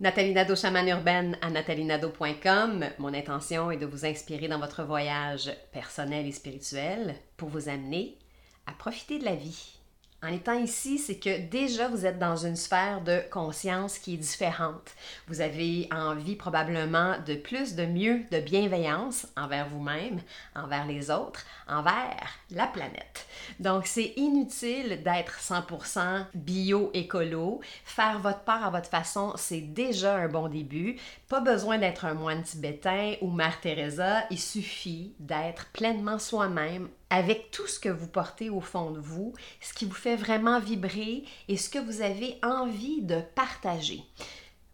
Nathalie Nadeau, chamane urbaine à nathalienadeau.com. Mon intention est de vous inspirer dans votre voyage personnel et spirituel pour vous amener à profiter de la vie en étant ici, c'est que déjà vous êtes dans une sphère de conscience qui est différente. Vous avez envie probablement de plus, de mieux, de bienveillance envers vous-même, envers les autres, envers la planète. Donc c'est inutile d'être 100% bio-écolo. Faire votre part à votre façon, c'est déjà un bon début. Pas besoin d'être un moine tibétain ou Mère Teresa, il suffit d'être pleinement soi-même avec tout ce que vous portez au fond de vous, ce qui vous fait vraiment vibrer et ce que vous avez envie de partager.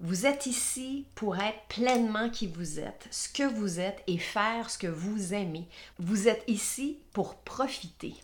Vous êtes ici pour être pleinement qui vous êtes, ce que vous êtes et faire ce que vous aimez. Vous êtes ici pour profiter.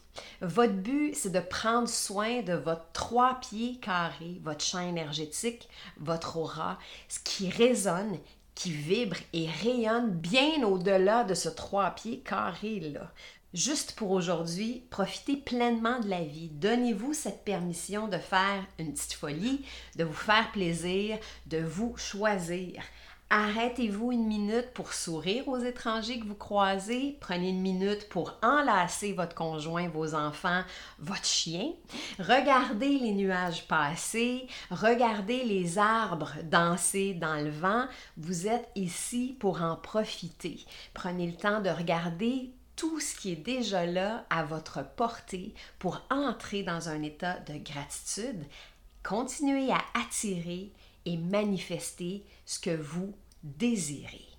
Votre but, c'est de prendre soin de votre trois pieds carrés, votre champ énergétique, votre aura, ce qui résonne, qui vibre et rayonne bien au-delà de ce trois pieds carré-là juste pour aujourd'hui, profitez pleinement de la vie. Donnez-vous cette permission de faire une petite folie, de vous faire plaisir, de vous choisir. Arrêtez-vous une minute pour sourire aux étrangers que vous croisez. Prenez une minute pour enlacer votre conjoint, vos enfants, votre chien. Regardez les nuages passer. Regardez les arbres danser dans le vent. Vous êtes ici pour en profiter. Prenez le temps de regarder tout ce qui est déjà là à votre portée pour entrer dans un état de gratitude, continuez à attirer et manifester ce que vous désirez.